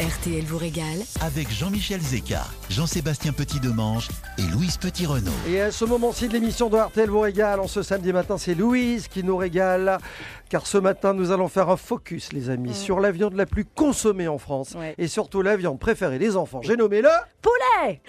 RTL vous régale. avec Jean-Michel Zeka, Jean-Sébastien Petit-Demange et Louise Petit-Renault. Et à ce moment-ci de l'émission de RTL vous régale, en ce samedi matin, c'est Louise qui nous régale. Car ce matin, nous allons faire un focus, les amis, sur la viande la plus consommée en France. Ouais. Et surtout la viande préférée des enfants. J'ai nommé le... poulet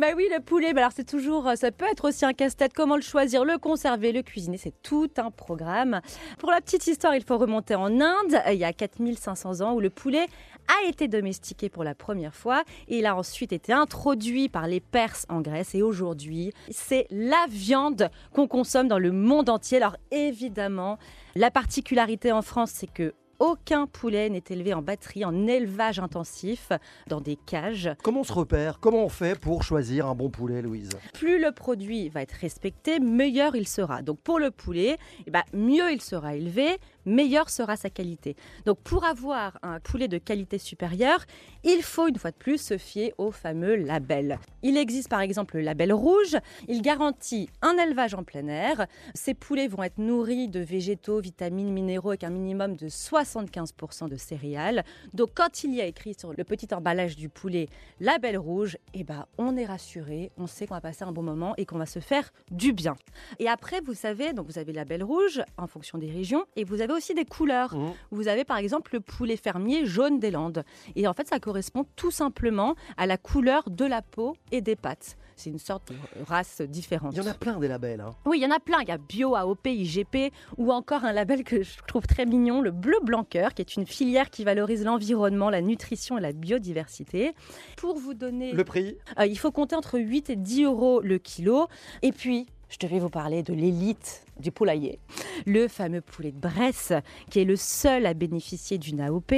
Bah oui, le poulet, bah alors c'est toujours, euh, ça peut être aussi un casse-tête. Comment le choisir, le conserver, le cuisiner, c'est tout un programme. Pour la petite histoire, il faut remonter en Inde, euh, il y a 4500 ans, où le poulet a été domestiqué pour la première fois il a ensuite été introduit par les Perses en Grèce et aujourd'hui c'est la viande qu'on consomme dans le monde entier. Alors évidemment, la particularité en France c'est que aucun poulet n'est élevé en batterie, en élevage intensif, dans des cages. Comment on se repère? Comment on fait pour choisir un bon poulet, Louise? Plus le produit va être respecté, meilleur il sera. Donc pour le poulet, eh ben, mieux il sera élevé, meilleure sera sa qualité. Donc pour avoir un poulet de qualité supérieure, il faut une fois de plus se fier au fameux label. Il existe par exemple le label rouge, il garantit un élevage en plein air. Ces poulets vont être nourris de végétaux, vitamines, minéraux avec un minimum de 75% de céréales. Donc quand il y a écrit sur le petit emballage du poulet label rouge, eh ben, on est rassuré, on sait qu'on va passer un bon moment et qu'on va se faire du bien. Et après, vous savez, donc vous avez label rouge en fonction des régions et vous avez aussi des couleurs. Mhm. Vous avez par exemple le poulet fermier jaune des Landes. Et en fait, ça correspond tout simplement à la couleur de la peau et des pattes. C'est une sorte de race différente. Il y en a plein des labels. hein. Oui, il y en a plein. Il y a Bio, AOP, IGP ou encore un label que je trouve très mignon, le Bleu Blanc Cœur, qui est une filière qui valorise l'environnement, la nutrition et la biodiversité. Pour vous donner, Le prix? Euh, il faut compter entre 8 et 10 euros le kilo. Et puis, je devais vous parler de l'élite du poulailler, le fameux poulet de Bresse, qui est le seul à bénéficier d'une AOP.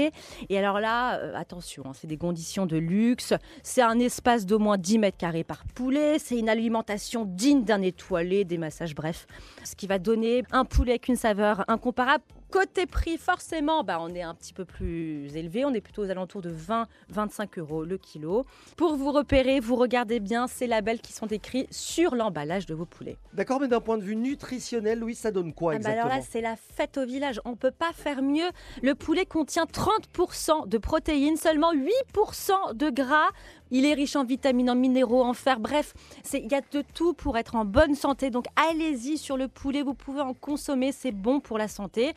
Et alors là, euh, attention, hein, c'est des conditions de luxe, c'est un espace d'au moins 10 mètres carrés par poulet, c'est une alimentation digne d'un étoilé, des massages, bref. Ce qui va donner un poulet avec une saveur incomparable. Côté prix, forcément, bah, on est un petit peu plus élevé. On est plutôt aux alentours de 20-25 euros le kilo. Pour vous repérer, vous regardez bien ces labels qui sont écrits sur l'emballage de vos poulets. D'accord, mais d'un point de vue nutritionnel, Louise, ça donne quoi Ah bah exactement alors là, c'est la fête au village. On peut pas faire mieux. Le poulet contient 30% de protéines, seulement 8% de gras. Il est riche en vitamines, en minéraux, en fer. Bref, il y a de tout pour être en bonne santé. Donc allez-y sur le poulet. Vous pouvez en consommer. C'est bon pour la santé.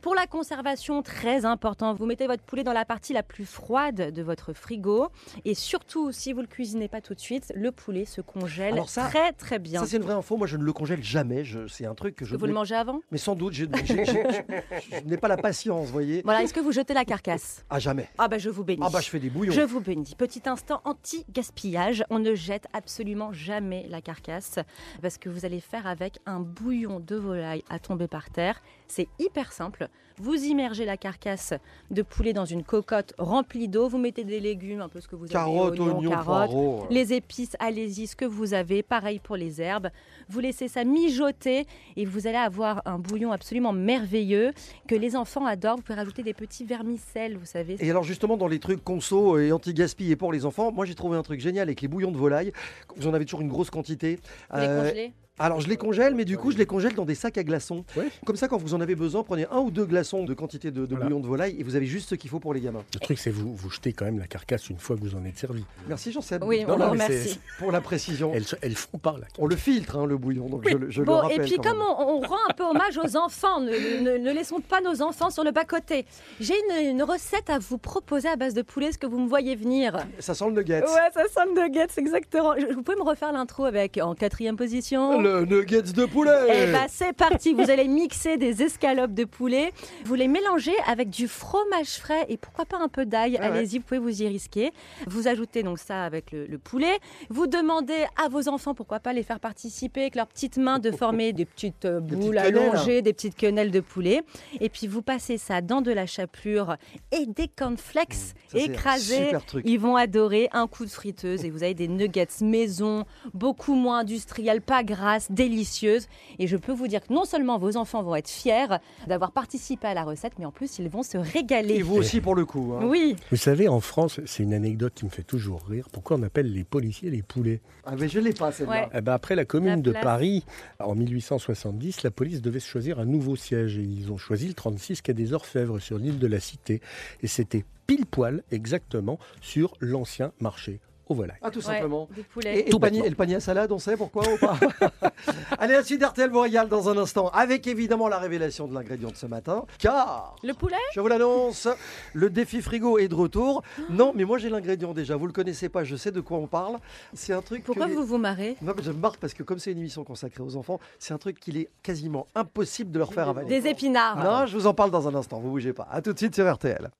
Pour la conservation, très important, vous mettez votre poulet dans la partie la plus froide de votre frigo. Et surtout, si vous le cuisinez pas tout de suite, le poulet se congèle Alors ça- très très bien. Ça, c'est une vraie info. Moi, je ne le congèle jamais. C'est un truc que je. vous le mangez avant? Mais sans doute, je n'ai pas la patience, vous voyez. Voilà, est-ce que vous jetez la carcasse? Ah, jamais. Ah bah je vous bénis. Ah, bah, je fais des bouillons. Je vous bénis. Petit instant anti-gaspillage. On ne jette absolument jamais la carcasse parce que vous allez faire avec un bouillon de volaille à tomber par terre. C'est hyper simple. Vous immergez la carcasse de poulet dans une cocotte remplie d'eau. Vous mettez des légumes, un peu ce que vous avez. Carottes, oignons, carottes. poireaux. Les épices, allez-y, ce que vous avez. Pareil pour les herbes. Vous laissez ça mijoter et vous allez avoir un bouillon absolument merveilleux que les enfants adorent. Vous pouvez rajouter des petits vermicelles, vous savez. Et alors justement dans les trucs conso et anti-gaspi et pour les enfants, moi j'ai trouvé un truc génial avec les bouillons de volaille. Vous en avez toujours une grosse quantité. Vous les Euh, congelez? Alors je les congèle, mais du coup je les congèle dans des sacs à glaçons. Ouais. Comme ça, quand vous en avez besoin, prenez un ou deux glaçons de quantité de, de Voilà. bouillon de volaille et vous avez juste ce qu'il faut pour les gamins. Le truc, c'est vous, vous jetez quand même la carcasse une fois que vous en êtes servi. Merci Jean-Seb Oui, Non, on non, remercie. pour la précision. Elles, elles font pas la On le filtre hein, le bouillon, donc je, le- je le Bon, rappelle. et puis comme on, on rend un peu hommage aux enfants, ne, ne- ne laissons pas nos enfants sur le bas-côté. J'ai une, une recette à vous proposer à base de poulet, est-ce que vous me voyez venir? Ça sent le nugget. Ouais, ça sent le nuggets, exactement. Je- Vous pouvez me refaire l'intro avec en quatrième position Le nuggets de poulet Eh ben, c'est parti, vous allez mixer des escalopes de poulet, vous les mélangez avec du fromage frais et pourquoi pas un peu d'ail, Ah ouais. allez-y, vous pouvez vous y risquer. Vous ajoutez donc ça avec le, le poulet, vous demandez à vos enfants pourquoi pas les faire participer avec leurs petites mains de former des petites euh, petites boules quenelles. allongées, des petites quenelles de poulet et puis vous passez ça dans de la chapelure et des cornflakes Mmh, Ça, écrasés. Ils vont adorer un coup de friteuse et vous avez des nuggets maison, beaucoup moins industriels, pas grasses. Délicieuse. Et je peux vous dire que non seulement vos enfants vont être fiers d'avoir participé à la recette, mais en plus ils vont se régaler. Et vous aussi pour le coup. hein. Oui, Vous savez, en France, c'est une anecdote qui me fait toujours rire. Pourquoi on appelle les policiers les poulets? Ah mais je l'ai pas celle-là. Ouais. Eh ben, Après la commune La de. Paris, en 1870, la police devait se choisir un nouveau siège. Et ils ont choisi le 36 quai des Orfèvres sur l'île de la Cité. Et c'était pile poil exactement sur l'ancien marché volailles. Ah tout Ouais, simplement. du Et, poulet. et le Tout panier, bêtement. et le panier à salade, on sait pourquoi ou pas Allez, la suite d'RTL vous régale dans un instant, avec évidemment la révélation de l'ingrédient de ce matin. Car, Le poulet je vous l'annonce, le défi frigo est de retour. Non, mais moi j'ai l'ingrédient déjà, vous le connaissez pas, je sais de quoi on parle. C'est un truc... Pourquoi les- vous vous marrez Non, mais je me marre parce que comme c'est une émission consacrée aux enfants, c'est un truc qu'il est quasiment impossible de leur faire avaler. Des épinards. Non, je vous en parle dans un instant, vous bougez pas. À tout de suite sur RTL.